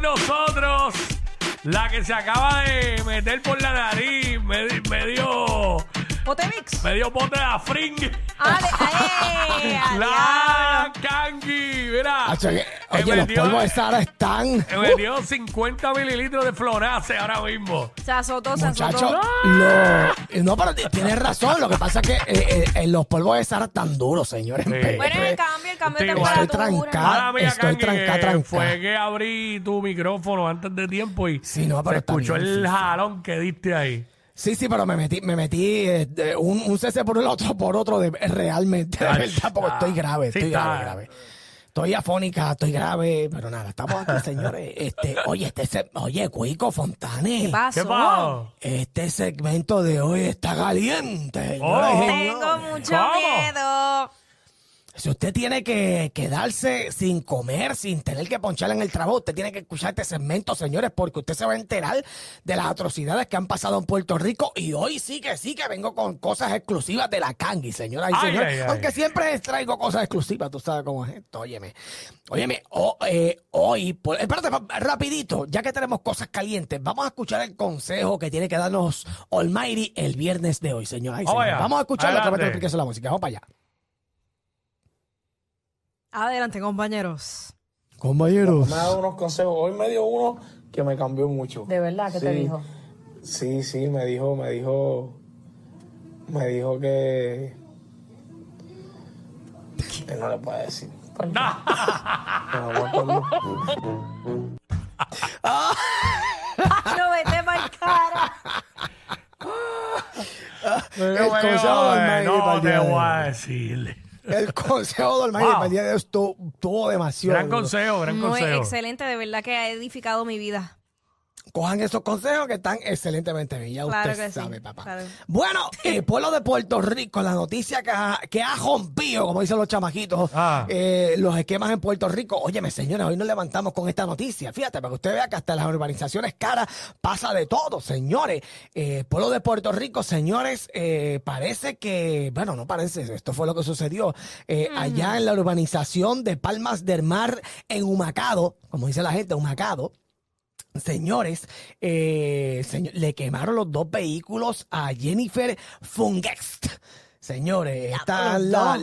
Nosotros. La que se acaba de meter por la nariz, me, di- me dio, Potemix. me dio bote de afring. Ale, ale, ale, La Kangi, mira. Hacho, que- me Oye, los metió- polvos de Sara están. Me metió 50 mililitros de florace ahora mismo. Se azotó, se Muchachos, azotó. lo- no, pero tienes razón. Lo que pasa es que eh, eh, eh, los polvos de Sara están duros, señores. Sí. Bueno, eh, el cambio, el cambio de Estoy temperatura. trancado. Mía, estoy Kangi, tranca, que tranca. fue que abrí tu micrófono antes de tiempo y Sí, no, pero se está escuchó bien, el sí, sí. jalón que diste ahí. Sí, sí, pero me metí, me metí eh, un, un cese por el otro por otro de, realmente, de verdad, porque ah, estoy grave, sí estoy grave, grave. Estoy afónica, estoy grave, pero nada, estamos aquí, señores. Este, oye, este se- oye, Cuico Fontane. ¿Qué pasó? ¿Qué pasó? Este segmento de hoy está caliente. Oh. Tengo mucho ¿Cómo? miedo. Si usted tiene que quedarse sin comer, sin tener que ponchar en el trabajo, usted tiene que escuchar este segmento, señores, porque usted se va a enterar de las atrocidades que han pasado en Puerto Rico. Y hoy sí que sí que vengo con cosas exclusivas de la Cangi, señoras y señores. ay. Aunque siempre les traigo cosas exclusivas, tú sabes cómo es esto. Óyeme, óyeme, eh, hoy, por- espérate, rapidito, ya que tenemos cosas calientes, vamos a escuchar el consejo que tiene que darnos Almighty el viernes de hoy, señoras y señores. Vamos a escucharlo a través de la música. Vamos para allá. Adelante, compañeros. Compañeros. me ha dado unos consejos. Hoy me dio uno que me cambió mucho. ¿De verdad? ¿Qué te dijo? Sí, sí, me dijo, me dijo, me dijo que, que no le puedo decir. El- No vete mal cara. Para no el te voy a decirle. El consejo del Almighty Wow. para el día de hoy estuvo, estuvo demasiado. Gran duro. consejo, gran Muy consejo. excelente, de verdad que ha edificado mi vida. Cojan esos consejos que están excelentemente bien. Ya Claro usted sí, sabe, papá. claro. Bueno, el pueblo de Puerto Rico, la noticia que ha, que ha rompido, como dicen los chamaquitos, Ah. eh, los esquemas en Puerto Rico. Óyeme, señores, hoy nos levantamos con esta noticia. Fíjate, para que usted vea que hasta las urbanizaciones caras pasa de todo, señores. Eh, pueblo de Puerto Rico, señores, eh, parece que, bueno, no parece, esto fue lo que sucedió eh, allá en la urbanización de Palmas del Mar, en Humacado, como dice la gente, Humacado. Señores, eh, señor- le quemaron los dos vehículos a Jennifer Fungest. Señores, esta, la-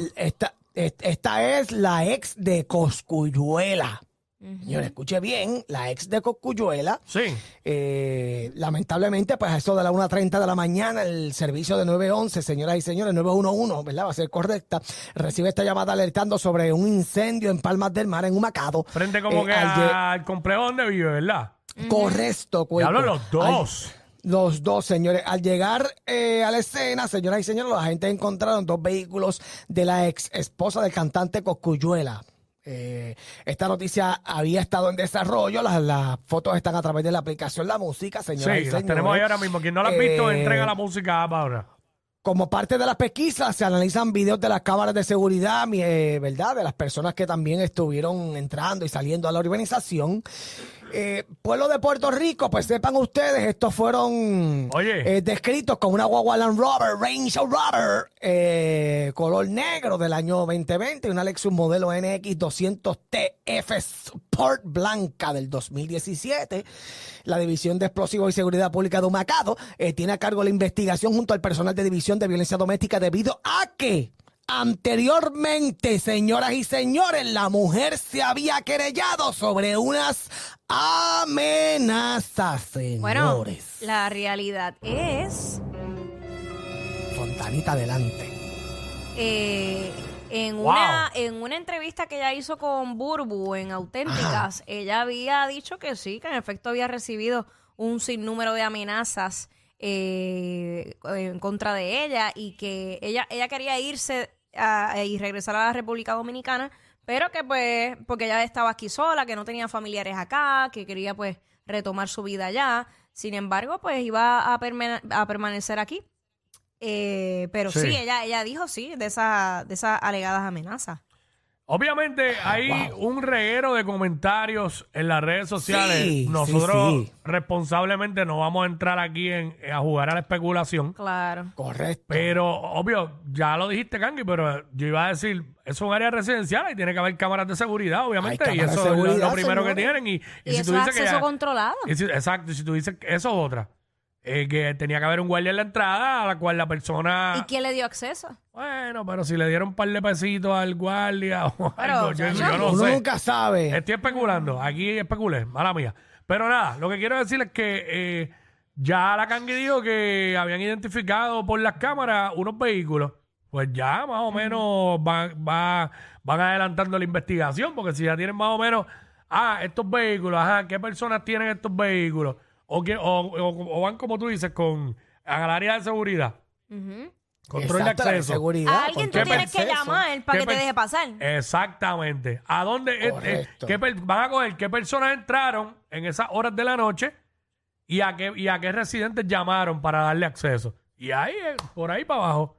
es la ex de Coscuyuela. Señores, escuche bien, la ex de Coscuyuela. Sí. Eh, lamentablemente, pues a eso de la 1.30 de la mañana, el servicio de 911, señoras y señores, 911, ¿verdad? Va a ser correcta. Recibe esta llamada alertando sobre un incendio en Palmas del Mar, en Humacado. Frente como Eh, que al complejo donde vive, ¿verdad? Correcto, Cuico. Diablo, los dos. Los dos, señores. Al llegar eh, a la escena, señoras y señores, los agentes encontraron dos vehículos de la ex esposa del cantante Coscuyuela. Eh, esta noticia había estado en desarrollo. Las, las fotos están a través de la aplicación La Música, Sí, señoras y las señores. tenemos ahí ahora mismo. Quien no las ha visto, Eh, entrega la música ahora. Como parte de las pesquisas, se analizan videos de las cámaras de seguridad, eh, ¿verdad? De las personas que también estuvieron entrando y saliendo a la urbanización. Eh, pueblo de Puerto Rico, pues sepan ustedes, estos fueron Oye. eh, descritos con una guagua Land Rover, Range Rover, eh, color negro del año 2020, una Lexus modelo NX 200 TF Sport blanca del 2017. La División de Explosivos y Seguridad Pública de Humacado eh, tiene a cargo la investigación junto al personal de División de Violencia Doméstica debido a que Anteriormente, señoras y señores, la mujer se había querellado sobre unas amenazas, Bueno, señores. la realidad es Fontanita adelante. eh, en, Wow. una, en una entrevista que ella hizo con Burbu en Auténticas, ella había dicho que sí, que en efecto había recibido un sinnúmero de amenazas eh, en contra de ella y que ella, ella quería irse a- y regresar a la República Dominicana, pero que pues, porque ella estaba aquí sola, que no tenía familiares acá, que quería pues retomar su vida allá. Sin embargo, pues iba a, permane- a permanecer aquí. Eh, pero sí. Sí. ella, ella dijo sí de, esa, de esas alegadas amenazas. Obviamente hay un reguero de comentarios en las redes sociales. Sí, Nosotros sí, sí. responsablemente no vamos a entrar aquí en, a jugar a la especulación. Claro. Correcto. Pero, obvio, ya lo dijiste, Kangi, pero yo iba a decir, eso es un área residencial y tiene que haber cámaras de seguridad, obviamente. Hay y cámaras eso de es lo- primero que tienen. Y, y Y, si eso tú es dices que acceso ya- controlado. y si- exacto, y si tú dices que eso es otra. eh, que tenía que haber un guardia en la entrada a la cual la persona... ¿Y quién le dio acceso? Bueno, pero si le dieron un par de pesitos al guardia o Pero, algo, yo, no Uno sé. nunca sabe. Estoy especulando. Aquí especulé, mala mía. Pero nada, lo que quiero decir es que eh, ya la Cangui dijo que habían identificado por las cámaras unos vehículos. Pues ya más o menos van, va- van adelantando la investigación, porque si ya tienen más o menos, ah, estos vehículos, ajá, ¿qué personas tienen estos vehículos? O, que, o, o- o van, como tú dices, con al área de seguridad. Ujú. Control Exacto, de la acceso. seguridad, A alguien tú control de tienes que acceso. llamar para ¿Qué que te deje pasar. Exactamente. ¿A dónde eh, eh, Correcto. qué per- van a coger qué personas entraron en esas horas de la noche y a qué y a qué residentes llamaron para darle acceso? Y ahí eh, por ahí para abajo.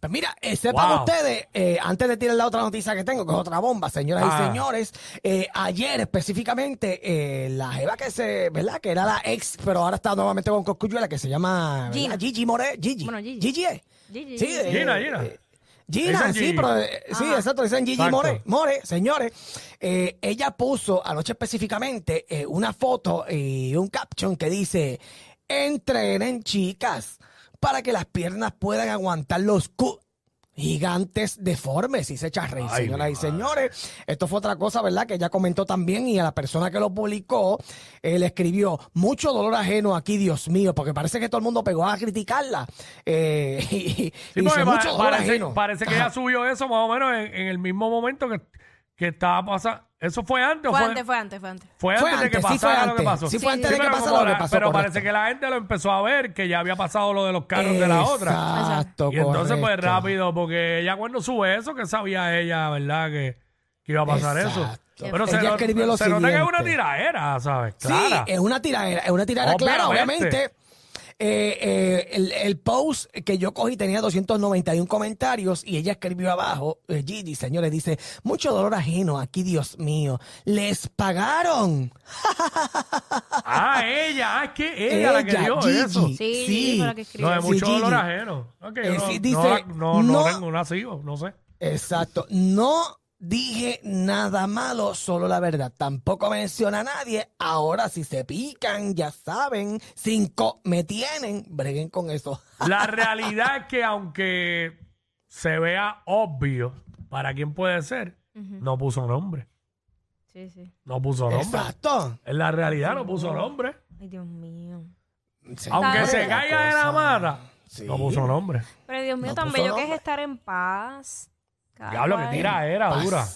Pues mira, eh, sepan Wow. ustedes, eh, antes de tirar la otra noticia que tengo, que es otra bomba, señoras Ah. y señores, eh, ayer específicamente, eh, la jeva que se, ¿verdad? Que era la ex, pero ahora está nuevamente con Coscuyuela, que se llama ¿verdad? Gina. Gigi More, Gigi. Bueno, Gigi. Gigi es. Gigi, Sí, Gigi. eh, Gina, Gina. eh, Gina, sí, Gigi. pero eh, sí, Ajá. exacto, dicen Gigi Exacto. More. More, señores, eh, ella puso anoche específicamente eh, una foto y un caption que dice, entrenen chicas para que las piernas puedan aguantar los cu gigantes deformes y se echa a reír, Ay, señoras y señores. Esto fue otra cosa, ¿verdad? Que ella comentó también y a la persona que lo publicó eh, le escribió mucho dolor ajeno aquí, Dios mío, porque parece que todo el mundo pegó a criticarla. Eh, y, y Sí, dice, porque pa- mucho dolor parece, ajeno. parece que ella subió eso más o menos en, en el mismo momento que, que estaba pasando. ¿Eso fue antes o Fue antes, fue antes, fue antes. fue antes de que antes, sí fue pasara lo que antes. pasó? Sí fue antes de que pero pasara como lo que la- pasó, Pero correcto. parece que la gente lo empezó a ver, que ya había pasado lo de los carros de la otra. Exacto, Y entonces, pues correcto. rápido, porque ella cuando sube eso, que sabía ella, ¿verdad? Que, que iba a pasar eso. Exacto. Pero se, Ella escribió lo se nota que es una siguiente. tiradera, ¿sabes? Sí, Clara. es una tiradera, es una tiradera clara, Obviamente. obviamente. Eh, eh, el, el post que yo cogí tenía 291 comentarios y ella escribió abajo, eh, Gigi, señores, dice, mucho dolor ajeno aquí, Dios mío, les pagaron. Ah, ella, ah, es que ella, la que Ella, dio Gigi. eso. Sí, Sí. Que. No, de Sí, mucho Gigi. dolor ajeno. Eh, no, dice, no, no, no- tengo, no no sé. Exacto, no dije nada malo, solo la verdad. Tampoco menciona a nadie. Ahora si se pican, ya saben, cinco me tienen, breguen con eso. La realidad es que aunque se vea obvio para quién puede ser, no puso nombre. Sí, sí. No puso nombre. Exacto. En la realidad no puso nombre. Ay, Dios mío. Aunque se caiga de la mata, Sí. no puso nombre. Pero Dios mío, No tan puso bello que es nombre. estar en paz. Diablo, que tira era Paz. dura.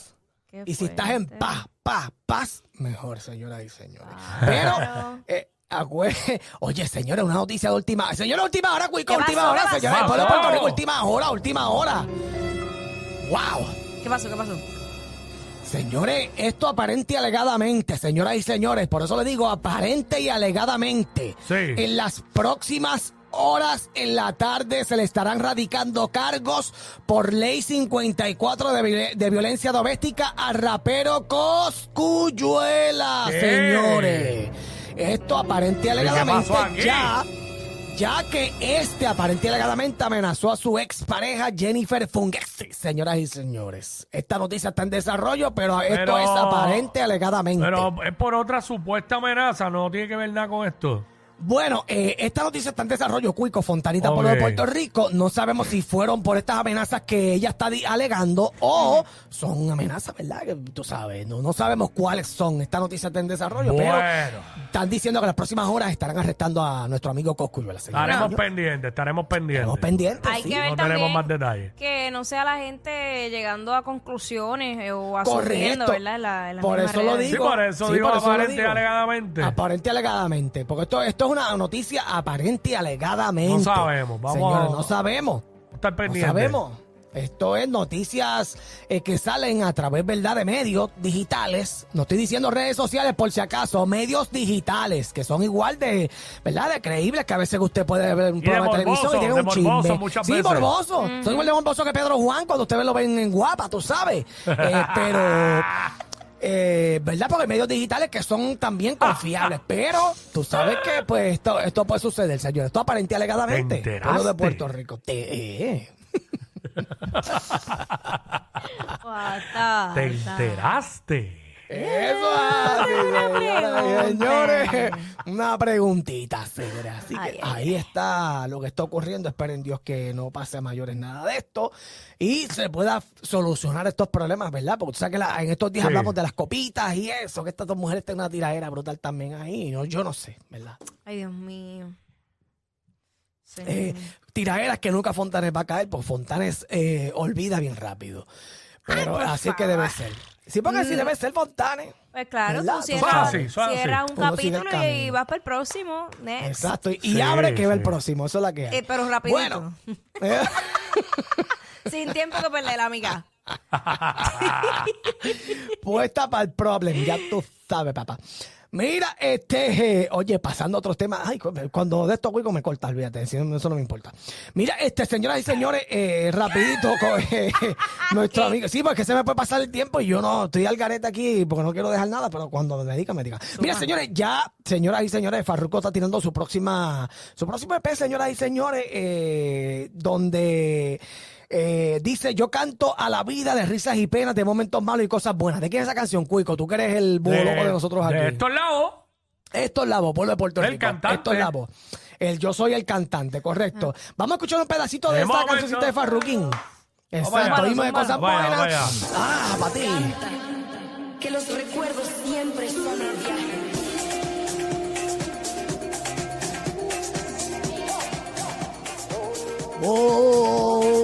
Qué Y si estás en fuerte. paz, paz, paz, mejor, señoras y señores. Claro. Pero, eh, acue- oye, señores, una noticia de última hora. Señora, última hora, Cuico, ¿Qué última pasó? hora, ¿Qué señores. El pasó? pueblo de Puerto Rico, última hora, última hora. ¡Wow! ¿Qué pasó? ¿Qué pasó? Señores, esto aparente y alegadamente, señoras y señores, por eso le digo aparente y alegadamente. Sí. En las próximas horas en la tarde se le estarán radicando cargos por ley 54 de, vi- de violencia doméstica al rapero Coscuyuela, ¿Qué? señores. Esto aparente alegadamente ya ya que este aparente y alegadamente amenazó a su expareja Jennifer Fungesi, señoras y señores. Esta noticia está en desarrollo, pero, esto Pero- es aparente alegadamente. Pero es por otra supuesta amenaza, no tiene que ver nada con esto. Bueno, eh, esta noticia está en desarrollo, Cuico, Fontanita, por lo de Puerto Rico. No sabemos si fueron por estas amenazas que ella está alegando o son amenazas, ¿verdad? Que tú sabes, no, no sabemos cuáles son. Esta noticia está en desarrollo, pero están diciendo que en las próximas horas estarán arrestando a nuestro amigo señores. Estaremos pendientes, estaremos pendientes. Estamos pendientes. Hay sí. que ver No también tenemos más detalles. que no sea la gente llegando a conclusiones eh, o asumiendo, ¿verdad? La- por eso lo redes. digo. Sí, por eso digo por eso aparente alegadamente. Aparente y alegadamente. Porque esto, esto es una noticia aparente y alegadamente. No sabemos, vamos Señores, a- no sabemos. Estar No pendientes. sabemos. Esto es noticias eh, que salen a través, ¿verdad?, de medios digitales. No estoy diciendo redes sociales por si acaso, medios digitales que son igual de, ¿verdad?, de creíbles que a veces usted puede ver un de programa de televisión morboso, y tiene de un chisme. sí, veces. morboso. Son igual de morboso que Pedro Juan cuando usted lo ven en guapa, tú sabes. Eh, pero... Eh, ¿Verdad? Porque hay medios digitales que son también confiables. pero tú sabes que pues esto, esto puede suceder, señor. Esto aparente alegadamente. ¿Te Pueblo de enteraste? Puerto Rico. Te, eh. ¿Te enteraste? Eso así, señoras y señores. Una preguntita, señores. Así que Ay, ay, ahí está lo que está ocurriendo. Esperen Dios que no pase a mayores nada de esto y se pueda solucionar estos problemas, ¿verdad? Porque tú sabes que la- en estos días Sí. hablamos de las copitas y eso, que estas dos mujeres tienen una tiradera brutal también ahí. ¿no? Yo no sé, ¿verdad? Ay, Dios mío. Sí. Eh, tiraderas que nunca Fontanes va a caer, porque Fontanes eh, olvida bien rápido. Pero así que debe ser. Sí, porque sí debe ser Fontanes. Pues claro, ¿Verdad? tú cierras. Suave, suave. cierras un capítulo y, camino. vas para el próximo. Next. Exacto. Y, y Sí, abre que ve el sí. próximo. Eso es la que hay. Eh, pero rapidito. Bueno. eh, Sin tiempo que perder, amiga. puesta para el problem. Ya tú sabes, papá. Mira, este, eh, oye, pasando a otros temas. Ay, cu- cuando de estos huecos me corta, olvídate, eso no me importa. Mira, este, señoras y señores, eh, rapidito, eh, nuestro amigo. Sí, porque se me puede pasar el tiempo y yo no estoy al garete aquí porque no quiero dejar nada, pero cuando me dedica, me diga. Mira, señores, ya, señoras y señores, Farruko está tirando su próxima, su próximo EP, señoras y señores, eh, donde eh, dice, yo canto a la vida de risas y penas, de momentos malos y cosas buenas. ¿De quién es esa canción, Cuico? Tú que eres el búho loco de nosotros aquí. De estos lados. Esto es la voz, pueblo de Puerto El Rico. cantante. Esto es la voz. El yo soy el cantante, correcto. Vamos a escuchar un pedacito de De esta cancioncita de Farruquín. Exacto, oímos de cosas. Vaya, buenas. Ah, para ti. que los recuerdos siempre son el viaje. Oh. Oh.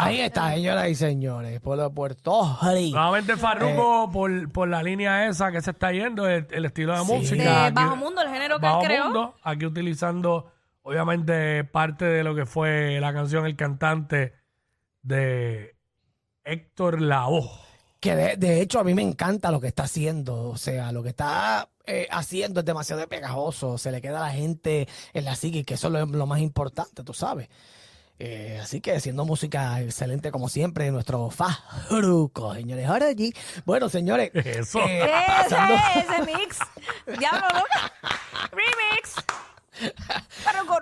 Ahí está. Ahí está, señoras y señores. Pueblo de Puerto Rico. Nuevamente Farruko Eh. por, por la línea esa que se está yendo, el, el estilo de Sí. música. De Aquí- Bajo Mundo, el género que él Bajo creó. Mundo, aquí utilizando obviamente parte de lo que fue la canción El Cantante de Héctor Lavoe. Que de, de hecho a mí me encanta lo que está haciendo. O sea, lo que está eh, haciendo es demasiado pegajoso. Se le queda a la gente en la psique, que eso es lo, lo más importante, tú sabes. Eh, así que haciendo música excelente como siempre, nuestro Farruko, señores. Ahora allí, bueno, señores. Eso. eh, Ese, pasando- ese mix. Diablo. Remix.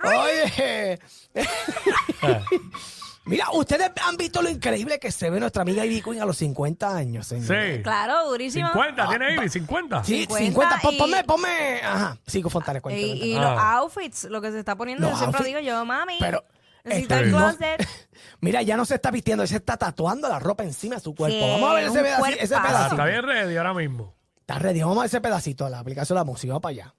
Oye. Mira, ustedes han visto lo increíble que se ve nuestra amiga Ivy Queen a los 50 años, señor. Sí. Claro, durísimo. 50, tiene Ivy, 50. Sí, 50 50. Pon- y- Ponme, ponme. Ajá, sigo Fontales, cuéntame. Y, los Ah. outfits, lo que se está poniendo, Los yo siempre outfits. digo yo, mami. Pero, necesito este, el no- closet. Mira, ya no se está vistiendo, se está tatuando la ropa encima de su cuerpo. Sí, Vamos a ver ese, un pedaci- ese cuerpazo. Ah, pedacito. está bien ready ahora mismo. Está ready, vamos a ver ese pedacito de la aplicación de la música. Vamos para allá.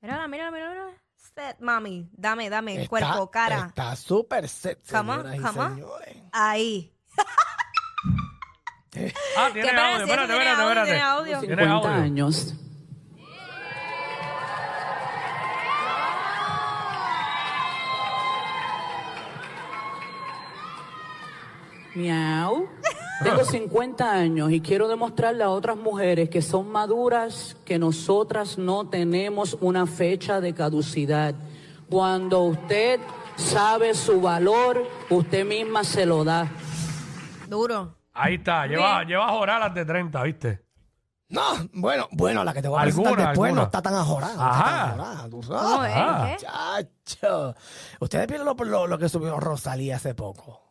Mírala, mírala, mírala. Set, mami. Dame, dame. Está- cuerpo, cara. Está súper set, Come on, señoras y come on. señores. Ahí. Ah, tiene ¿Qué audio, parece? espérate, ¿Tiene espérate, audio? espérate. ¿Tiene audio? Tiene 50 audio. años. Miau. Tengo 50 años y quiero demostrarle a otras mujeres que son maduras que nosotras no tenemos una fecha de caducidad. Cuando usted sabe su valor, usted misma se lo da. Duro. Ahí está, lleva, lleva joralas de 30, ¿viste? No, bueno, bueno, la que te voy a presentar Alguna, después alguna. no está tan ajorada. no está Ajá. tan ajorada, tú sabes. ¿Cómo es? ¿Qué? Chacho. Ustedes vieron lo, lo- lo que subió Rosalía hace poco.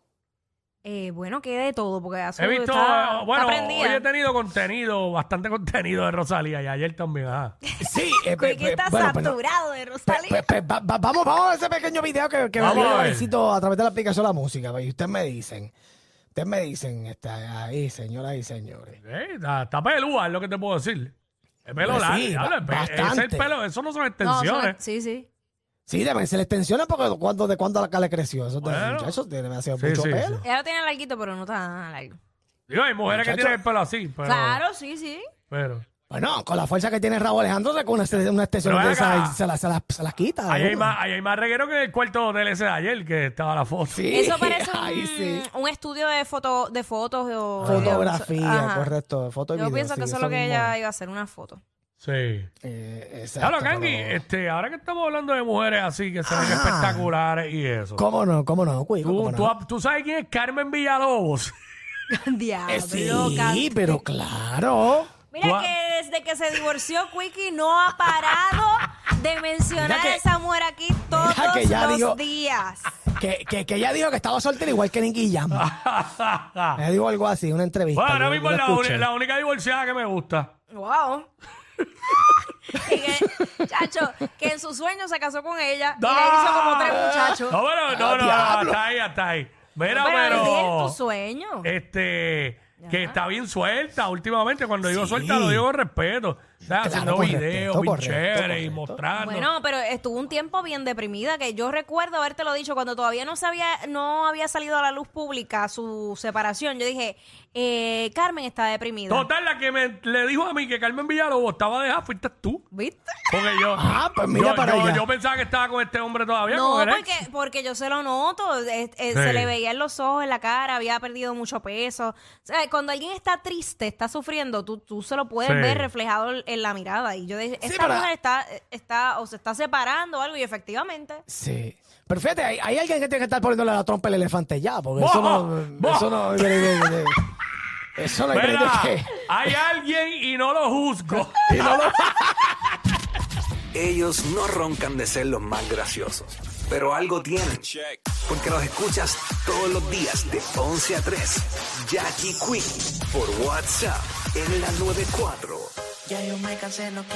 Eh, bueno, que de todo, porque azul He visto, está, eh, bueno, está hoy he tenido contenido, bastante contenido de Rosalía y ayer también, ajá. Sí, eh, pe- pe- está bueno, pero- saturado de Rosalía. pe- pe- va- va- vamos, vamos a ver ese pequeño video que, que Vamos a ver. Valecito a través de la aplicación de la música. Y ustedes me dicen, ustedes me dicen, está ahí, señoras y señores. Eh, está, está pelúa, es lo que te puedo decir. El pelo Pues largo, sí, diablo, ba- el pe- ese es el bastante. pelo, eso no son No, extensiones. son- sí, sí. Sí, deben ser extensiones porque cuando, de cuándo acá le creció. Eso, Bueno. debe hacer Sí, mucho sí, pelo. sí. Ella lo tiene larguito, pero no está tan largo. Digo, hay mujeres que Muchacho. tienen el pelo así, pero... Claro, sí, sí. pero Bueno, con la fuerza que tiene Raúl Alejandro, con una, una extensión Pero de ven acá. esa, se la, se la- se la quita. ahí, hay ¿no? más, ahí hay más reguero que el cuarto del ese de ayer, que estaba la foto. Sí, Eso parece un, ahí sí. un estudio de, foto, de fotos o Fotografía, Ajá. correcto. Foto y Yo video, pienso sí, que eso es lo que mismo ella iba a hacer, una foto. Sí. Eh, exacto, Claro, Kangi, pero- este, ahora que estamos hablando de mujeres así, que se ven Ajá. espectaculares y eso. ¿Cómo no? ¿Cómo no? Cuico, ¿Tú, ¿cómo no? tú, tú sabes quién es Carmen Villalobos? Diablo, Eh, sí, Cante. pero claro. Mira Tú que desde que se divorció, Quickie no ha parado de mencionar Mira que- a esa mujer aquí todos que ya los días. Que, que, que ella dijo que estaba soltera igual que Nicky Jam. Ella dijo algo así, una entrevista. Bueno, ahora yo- mismo yo es la escuché. la única divorciada que me gusta. Wow. y que, chacho, que en su sueño se casó con ella y le ¡Ah! hizo como tres muchachos. No, bueno, no, no, no, diablo. hasta ahí, hasta ahí. Mira, pero dije en pero. tu sueño. Este. Que está bien suelta últimamente. Cuando digo Sí. suelta, lo digo con respeto. O sea, Claro, haciendo videos bien correcto, chéveres y mostrando. Bueno, pero estuvo un tiempo bien deprimida, que yo recuerdo haberte lo dicho cuando todavía no se había, no había salido a la luz pública su separación. Yo dije, eh, Carmen está deprimida. Total, la que me le dijo a mí que Carmen Villalobos estaba dejada fuiste tú. ¿Viste? Porque yo. Ah, pues mira yo, para yo- allá. yo pensaba que estaba con este hombre todavía. No, con porque, porque yo se lo noto. eh, eh, Sí. Se le veía en los ojos, en la cara, había perdido mucho peso. O sea, cuando alguien está triste, está sufriendo, tú, tú se lo puedes Sí. ver reflejado en la mirada. Y yo dije, esta pero- mujer está, está, o se está separando o algo, y efectivamente. Sí. Pero fíjate, hay, hay alguien que tiene que estar poniéndole la trompa al elefante ya, porque eso no. Eso no. Eso no hay Mira, que. hay alguien y no lo juzgo. y no lo- Ellos no roncan de ser los más graciosos, pero algo tienen. Porque los escuchas todos los días de 11 a 3. Jackie Quinn por WhatsApp en la 94. Ya yo me cansé, no quiero.